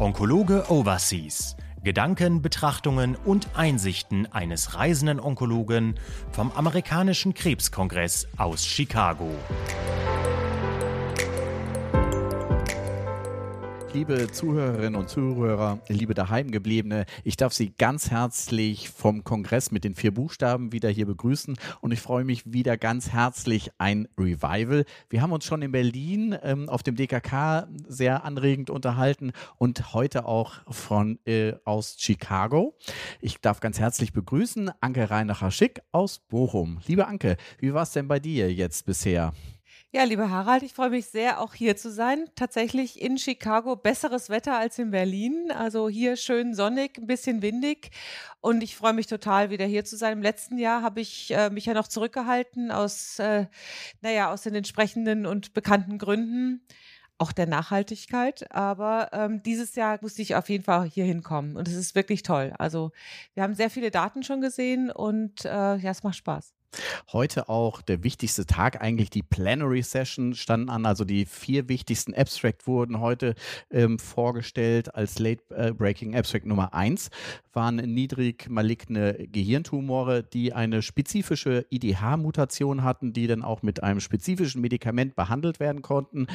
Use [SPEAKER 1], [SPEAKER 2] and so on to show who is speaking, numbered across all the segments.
[SPEAKER 1] Onkologe Overseas. Gedanken, Betrachtungen und Einsichten eines reisenden Onkologen vom amerikanischen Krebskongress aus Chicago.
[SPEAKER 2] Liebe Zuhörerinnen und Zuhörer, liebe Daheimgebliebene, ich darf Sie ganz herzlich vom Kongress mit den vier Buchstaben wieder hier begrüßen und ich freue mich wieder ganz herzlich ein Revival. Wir haben uns schon in Berlin ähm, auf dem DKK sehr anregend unterhalten und heute auch von äh, aus Chicago. Ich darf ganz herzlich begrüßen Anke Reinacher-Schick aus Bochum. Liebe Anke, wie war es denn bei dir jetzt bisher?
[SPEAKER 3] Ja, lieber Harald, ich freue mich sehr, auch hier zu sein. Tatsächlich in Chicago besseres Wetter als in Berlin. Also hier schön sonnig, ein bisschen windig. Und ich freue mich total, wieder hier zu sein. Im letzten Jahr habe ich äh, mich ja noch zurückgehalten aus, äh, naja, aus den entsprechenden und bekannten Gründen auch der Nachhaltigkeit. Aber ähm, dieses Jahr musste ich auf jeden Fall hier hinkommen. Und es ist wirklich toll. Also wir haben sehr viele Daten schon gesehen und äh, ja, es macht Spaß.
[SPEAKER 2] Heute auch der wichtigste Tag, eigentlich die Plenary Session standen an. Also die vier wichtigsten Abstract wurden heute ähm, vorgestellt. Als Late äh, Breaking Abstract Nummer eins waren niedrig maligne Gehirntumore, die eine spezifische IDH-Mutation hatten, die dann auch mit einem spezifischen Medikament behandelt werden konnten.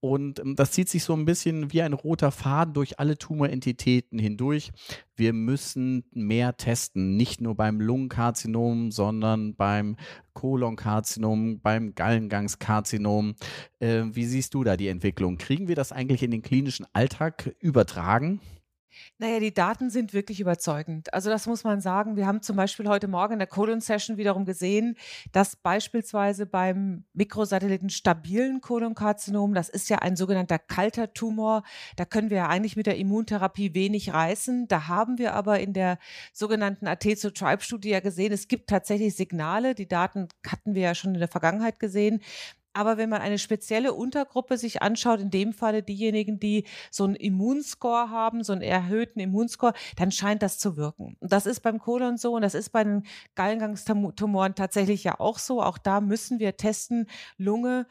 [SPEAKER 2] Und ähm, das zieht sich so ein bisschen wie ein roter Faden durch alle Tumorentitäten hindurch. Wir müssen mehr testen, nicht nur beim Lungenkarzinom, sondern beim Kolonkarzinom, beim Gallengangskarzinom. Äh, wie siehst du da die Entwicklung? Kriegen wir das eigentlich in den klinischen Alltag übertragen?
[SPEAKER 3] Naja, die Daten sind wirklich überzeugend. Also das muss man sagen. Wir haben zum Beispiel heute Morgen in der Colon-Session wiederum gesehen, dass beispielsweise beim Mikrosatelliten stabilen Kolonkarzinom, das ist ja ein sogenannter kalter Tumor, da können wir ja eigentlich mit der Immuntherapie wenig reißen. Da haben wir aber in der sogenannten Atezo-Tribe-Studie ja gesehen, es gibt tatsächlich Signale. Die Daten hatten wir ja schon in der Vergangenheit gesehen, aber wenn man eine spezielle Untergruppe sich anschaut, in dem Falle diejenigen, die so einen Immunscore haben, so einen erhöhten Immunscore, dann scheint das zu wirken. Und das ist beim Kolon so und das ist bei den Gallengangstumoren tatsächlich ja auch so. Auch da müssen wir testen, Lunge,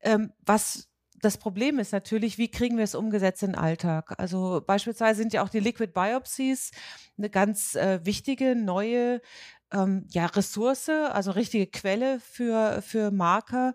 [SPEAKER 3] ähm, was das Problem ist natürlich, wie kriegen wir es umgesetzt in den Alltag? Also beispielsweise sind ja auch die Liquid Biopsies eine ganz äh, wichtige neue ähm, ja, Ressource, also richtige Quelle für, für Marker.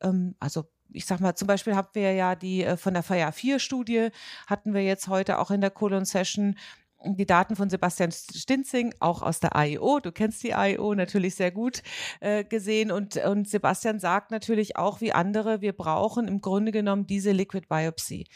[SPEAKER 3] Ähm, also ich sag mal, zum Beispiel haben wir ja die äh, von der FIA 4 Studie, hatten wir jetzt heute auch in der Colon Session die Daten von Sebastian Stinzing, auch aus der AIO, du kennst die AIO natürlich sehr gut äh, gesehen und, und Sebastian sagt natürlich auch wie andere, wir brauchen im Grunde genommen diese Liquid Biopsy.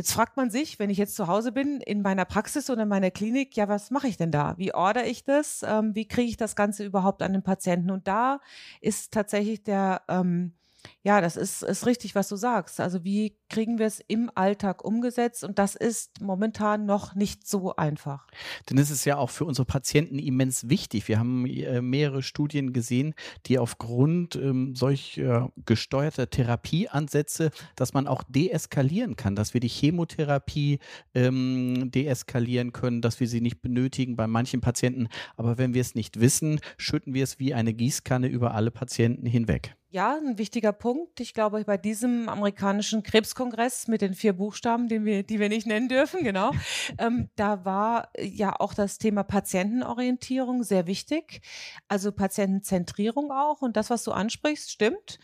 [SPEAKER 3] Jetzt fragt man sich, wenn ich jetzt zu Hause bin, in meiner Praxis oder in meiner Klinik, ja, was mache ich denn da? Wie ordere ich das? Ähm, wie kriege ich das Ganze überhaupt an den Patienten? Und da ist tatsächlich der, ähm, ja, das ist, ist richtig, was du sagst. Also wie kriegen wir es im Alltag umgesetzt? Und das ist momentan noch nicht so einfach.
[SPEAKER 2] Denn es ist ja auch für unsere Patienten immens wichtig. Wir haben äh, mehrere Studien gesehen, die aufgrund ähm, solcher gesteuerter Therapieansätze, dass man auch deeskalieren kann, dass wir die Chemotherapie ähm, deeskalieren können, dass wir sie nicht benötigen bei manchen Patienten. Aber wenn wir es nicht wissen, schütten wir es wie eine Gießkanne über alle Patienten hinweg.
[SPEAKER 3] Ja, ein wichtiger Punkt. Ich glaube, bei diesem amerikanischen Krebskongress mit den vier Buchstaben, den wir, die wir nicht nennen dürfen, genau, ähm, da war ja auch das Thema Patientenorientierung sehr wichtig. Also Patientenzentrierung auch. Und das, was du ansprichst, stimmt.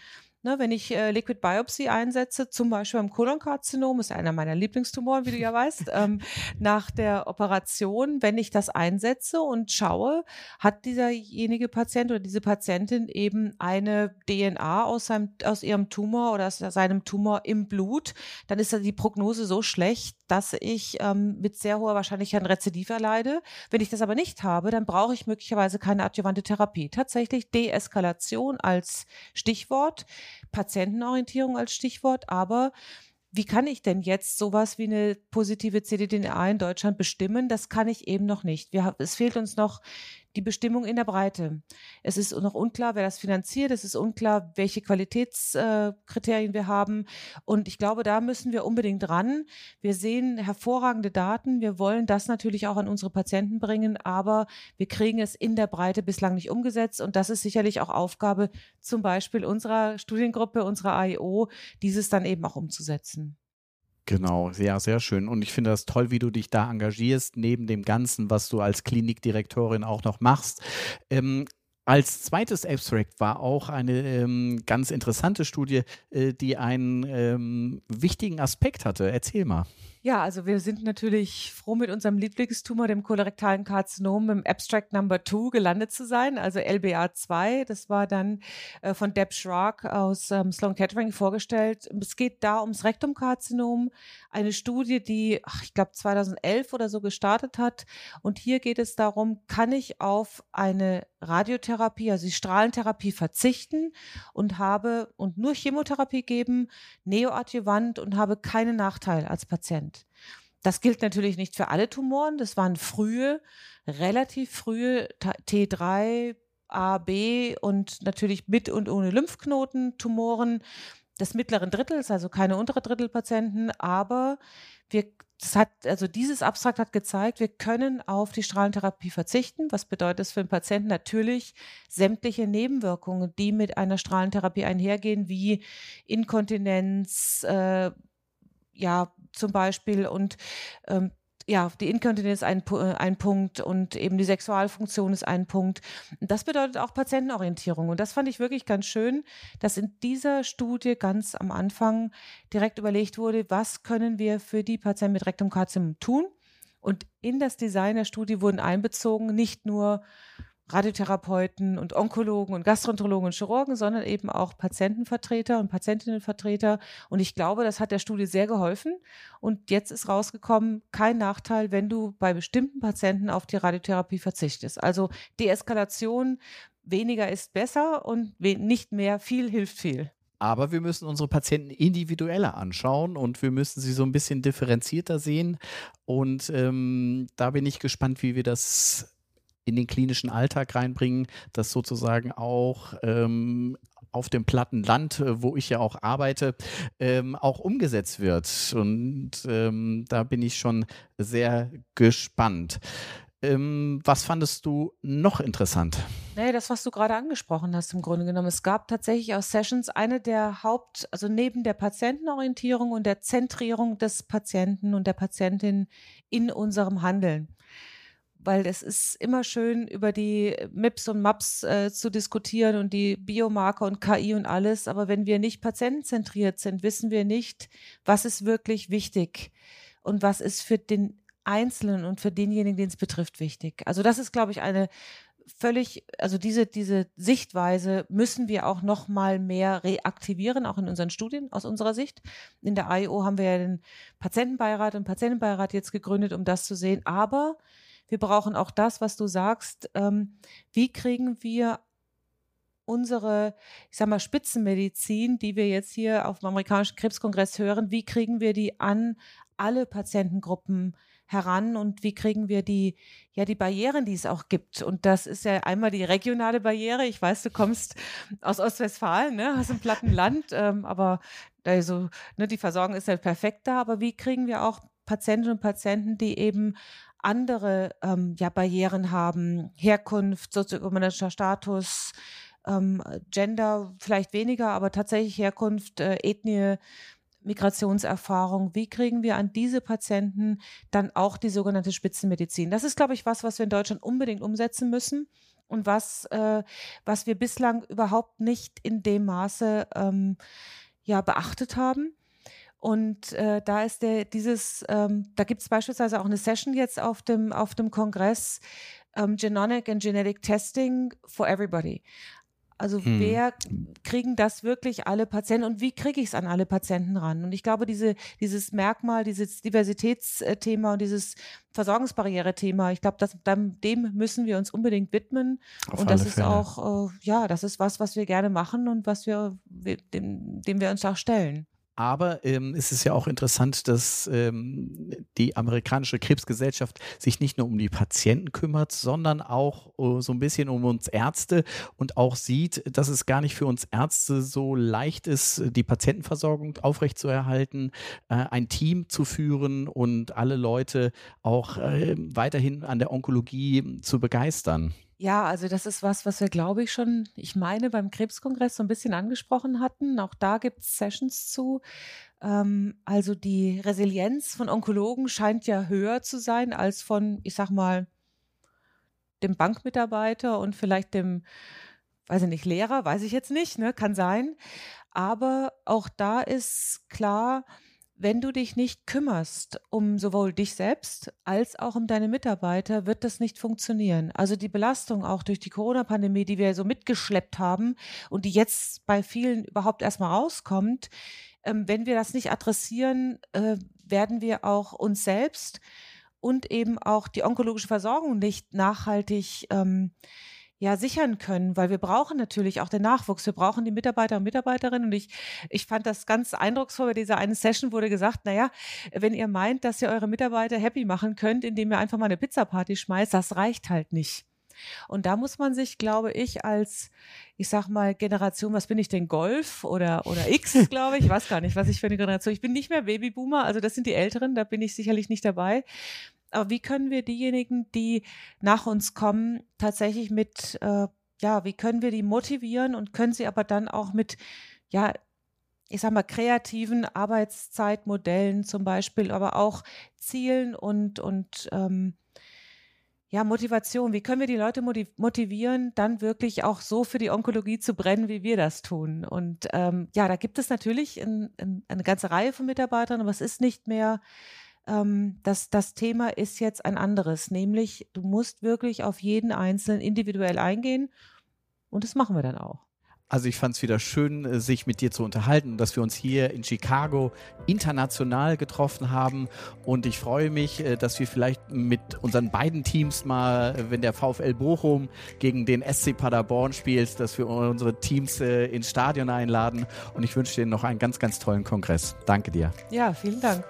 [SPEAKER 3] Ne, wenn ich äh, Liquid Biopsy einsetze, zum Beispiel beim Kolonkarzinom, ist einer meiner Lieblingstumoren, wie du ja weißt, ähm, nach der Operation, wenn ich das einsetze und schaue, hat dieserjenige Patient oder diese Patientin eben eine DNA aus, seinem, aus ihrem Tumor oder aus seinem Tumor im Blut, dann ist die Prognose so schlecht, dass ich ähm, mit sehr hoher Wahrscheinlichkeit ein Rezidiv erleide. Wenn ich das aber nicht habe, dann brauche ich möglicherweise keine adjuvante Therapie. Tatsächlich Deeskalation als Stichwort. Patientenorientierung als Stichwort, aber wie kann ich denn jetzt sowas wie eine positive CDDNA in Deutschland bestimmen? Das kann ich eben noch nicht. Wir, es fehlt uns noch die Bestimmung in der Breite. Es ist noch unklar, wer das finanziert. Es ist unklar, welche Qualitätskriterien wir haben. Und ich glaube, da müssen wir unbedingt ran. Wir sehen hervorragende Daten. Wir wollen das natürlich auch an unsere Patienten bringen, aber wir kriegen es in der Breite bislang nicht umgesetzt. Und das ist sicherlich auch Aufgabe zum Beispiel unserer Studiengruppe, unserer AIO, dieses dann eben auch umzusetzen.
[SPEAKER 2] Genau, ja, sehr schön. Und ich finde das toll, wie du dich da engagierst, neben dem Ganzen, was du als Klinikdirektorin auch noch machst. Ähm, als zweites Abstract war auch eine ähm, ganz interessante Studie, äh, die einen ähm, wichtigen Aspekt hatte. Erzähl mal.
[SPEAKER 3] Ja, also wir sind natürlich froh, mit unserem Lieblingstumor, dem kolorektalen Karzinom, im Abstract Number 2 gelandet zu sein, also LBA2. Das war dann äh, von Deb Schrock aus ähm, Sloan Kettering vorgestellt. Es geht da ums Rektumkarzinom, eine Studie, die, ach, ich glaube, 2011 oder so gestartet hat. Und hier geht es darum, kann ich auf eine Radiotherapie, also die Strahlentherapie verzichten und habe und nur Chemotherapie geben, neoadjuvant und habe keinen Nachteil als Patient. Das gilt natürlich nicht für alle Tumoren. Das waren frühe, relativ frühe T3, A, B und natürlich mit und ohne Lymphknoten-Tumoren des mittleren Drittels, also keine untere Drittelpatienten, aber wir das hat, also dieses Abstrakt hat gezeigt, wir können auf die Strahlentherapie verzichten. Was bedeutet das für den Patienten? Natürlich sämtliche Nebenwirkungen, die mit einer Strahlentherapie einhergehen, wie Inkontinenz, äh, ja, zum Beispiel und ähm, ja, die Inkontinenz ist ein, äh, ein Punkt und eben die Sexualfunktion ist ein Punkt. Das bedeutet auch Patientenorientierung. Und das fand ich wirklich ganz schön, dass in dieser Studie ganz am Anfang direkt überlegt wurde, was können wir für die Patienten mit Rektumkarzinom tun? Und in das Design der Studie wurden einbezogen nicht nur Radiotherapeuten und Onkologen und Gastroenterologen und Chirurgen, sondern eben auch Patientenvertreter und Patientinnenvertreter. Und ich glaube, das hat der Studie sehr geholfen. Und jetzt ist rausgekommen, kein Nachteil, wenn du bei bestimmten Patienten auf die Radiotherapie verzichtest. Also Deeskalation, weniger ist besser und nicht mehr, viel hilft viel.
[SPEAKER 2] Aber wir müssen unsere Patienten individueller anschauen und wir müssen sie so ein bisschen differenzierter sehen. Und ähm, da bin ich gespannt, wie wir das in den klinischen Alltag reinbringen, das sozusagen auch ähm, auf dem platten Land, äh, wo ich ja auch arbeite, ähm, auch umgesetzt wird. Und ähm, da bin ich schon sehr gespannt. Ähm, was fandest du noch interessant?
[SPEAKER 3] Nee, das, was du gerade angesprochen hast, im Grunde genommen. Es gab tatsächlich aus Sessions eine der Haupt-, also neben der Patientenorientierung und der Zentrierung des Patienten und der Patientin in unserem Handeln weil es ist immer schön, über die MIPS und MAPS äh, zu diskutieren und die Biomarker und KI und alles. Aber wenn wir nicht patientenzentriert sind, wissen wir nicht, was ist wirklich wichtig und was ist für den Einzelnen und für denjenigen, den es betrifft, wichtig. Also das ist, glaube ich, eine völlig, also diese, diese Sichtweise müssen wir auch noch mal mehr reaktivieren, auch in unseren Studien aus unserer Sicht. In der IO haben wir ja den Patientenbeirat und Patientenbeirat jetzt gegründet, um das zu sehen. Aber wir brauchen auch das, was du sagst. Ähm, wie kriegen wir unsere, ich sag mal, Spitzenmedizin, die wir jetzt hier auf dem amerikanischen Krebskongress hören, wie kriegen wir die an alle Patientengruppen heran und wie kriegen wir die, ja, die Barrieren, die es auch gibt. Und das ist ja einmal die regionale Barriere. Ich weiß, du kommst aus Ostwestfalen, ne, aus einem platten Land, ähm, aber also, ne, die Versorgung ist ja perfekt da. Aber wie kriegen wir auch Patientinnen und Patienten, die eben andere ähm, ja, Barrieren haben, Herkunft, sozioökonomischer Status, ähm, Gender vielleicht weniger, aber tatsächlich Herkunft, äh, Ethnie, Migrationserfahrung. Wie kriegen wir an diese Patienten dann auch die sogenannte Spitzenmedizin? Das ist, glaube ich, was, was wir in Deutschland unbedingt umsetzen müssen und was, äh, was wir bislang überhaupt nicht in dem Maße ähm, ja, beachtet haben. Und äh, da ist der, dieses, ähm, da gibt es beispielsweise auch eine Session jetzt auf dem, auf dem Kongress, ähm, Genomic and Genetic Testing for Everybody. Also hm. wer kriegen das wirklich alle Patienten und wie kriege ich es an alle Patienten ran? Und ich glaube, diese, dieses Merkmal, dieses Diversitätsthema und dieses Versorgungsbarriere-Thema, ich glaube, dem müssen wir uns unbedingt widmen. Auf und das ist Fälle. auch, äh, ja, das ist was, was wir gerne machen und was wir, dem, dem wir uns auch stellen.
[SPEAKER 2] Aber ähm, es ist ja auch interessant, dass ähm, die amerikanische Krebsgesellschaft sich nicht nur um die Patienten kümmert, sondern auch uh, so ein bisschen um uns Ärzte und auch sieht, dass es gar nicht für uns Ärzte so leicht ist, die Patientenversorgung aufrechtzuerhalten, äh, ein Team zu führen und alle Leute auch äh, weiterhin an der Onkologie zu begeistern.
[SPEAKER 3] Ja, also das ist was, was wir, glaube ich, schon, ich meine, beim Krebskongress so ein bisschen angesprochen hatten. Auch da gibt es Sessions zu. Ähm, also die Resilienz von Onkologen scheint ja höher zu sein als von, ich sag mal, dem Bankmitarbeiter und vielleicht dem, weiß ich nicht, Lehrer, weiß ich jetzt nicht, ne, kann sein. Aber auch da ist klar, wenn du dich nicht kümmerst um sowohl dich selbst als auch um deine Mitarbeiter, wird das nicht funktionieren. Also die Belastung auch durch die Corona-Pandemie, die wir so mitgeschleppt haben und die jetzt bei vielen überhaupt erstmal rauskommt, ähm, wenn wir das nicht adressieren, äh, werden wir auch uns selbst und eben auch die onkologische Versorgung nicht nachhaltig ähm, ja sichern können, weil wir brauchen natürlich auch den Nachwuchs. Wir brauchen die Mitarbeiter und Mitarbeiterinnen. Und ich, ich fand das ganz eindrucksvoll. Bei dieser einen Session wurde gesagt, naja, wenn ihr meint, dass ihr eure Mitarbeiter happy machen könnt, indem ihr einfach mal eine Pizzaparty schmeißt, das reicht halt nicht. Und da muss man sich, glaube ich, als, ich sag mal, Generation, was bin ich denn, Golf oder, oder X, glaube ich, ich weiß gar nicht, was ich für eine Generation. Ich bin nicht mehr Babyboomer, also das sind die Älteren, da bin ich sicherlich nicht dabei. Aber wie können wir diejenigen, die nach uns kommen, tatsächlich mit, äh, ja, wie können wir die motivieren und können sie aber dann auch mit, ja, ich sag mal, kreativen Arbeitszeitmodellen zum Beispiel, aber auch Zielen und, und ähm, ja, Motivation. Wie können wir die Leute motivieren, dann wirklich auch so für die Onkologie zu brennen, wie wir das tun? Und ähm, ja, da gibt es natürlich in, in, eine ganze Reihe von Mitarbeitern, aber es ist nicht mehr ähm, das, das Thema ist jetzt ein anderes, nämlich du musst wirklich auf jeden Einzelnen individuell eingehen und das machen wir dann auch.
[SPEAKER 2] Also ich fand es wieder schön, äh, sich mit dir zu unterhalten, dass wir uns hier in Chicago international getroffen haben. Und ich freue mich, äh, dass wir vielleicht mit unseren beiden Teams mal, äh, wenn der VfL Bochum gegen den SC Paderborn spielt, dass wir unsere Teams ins Stadion einladen. Und ich wünsche dir noch einen ganz, ganz tollen Kongress. Danke dir.
[SPEAKER 3] Ja, vielen Dank.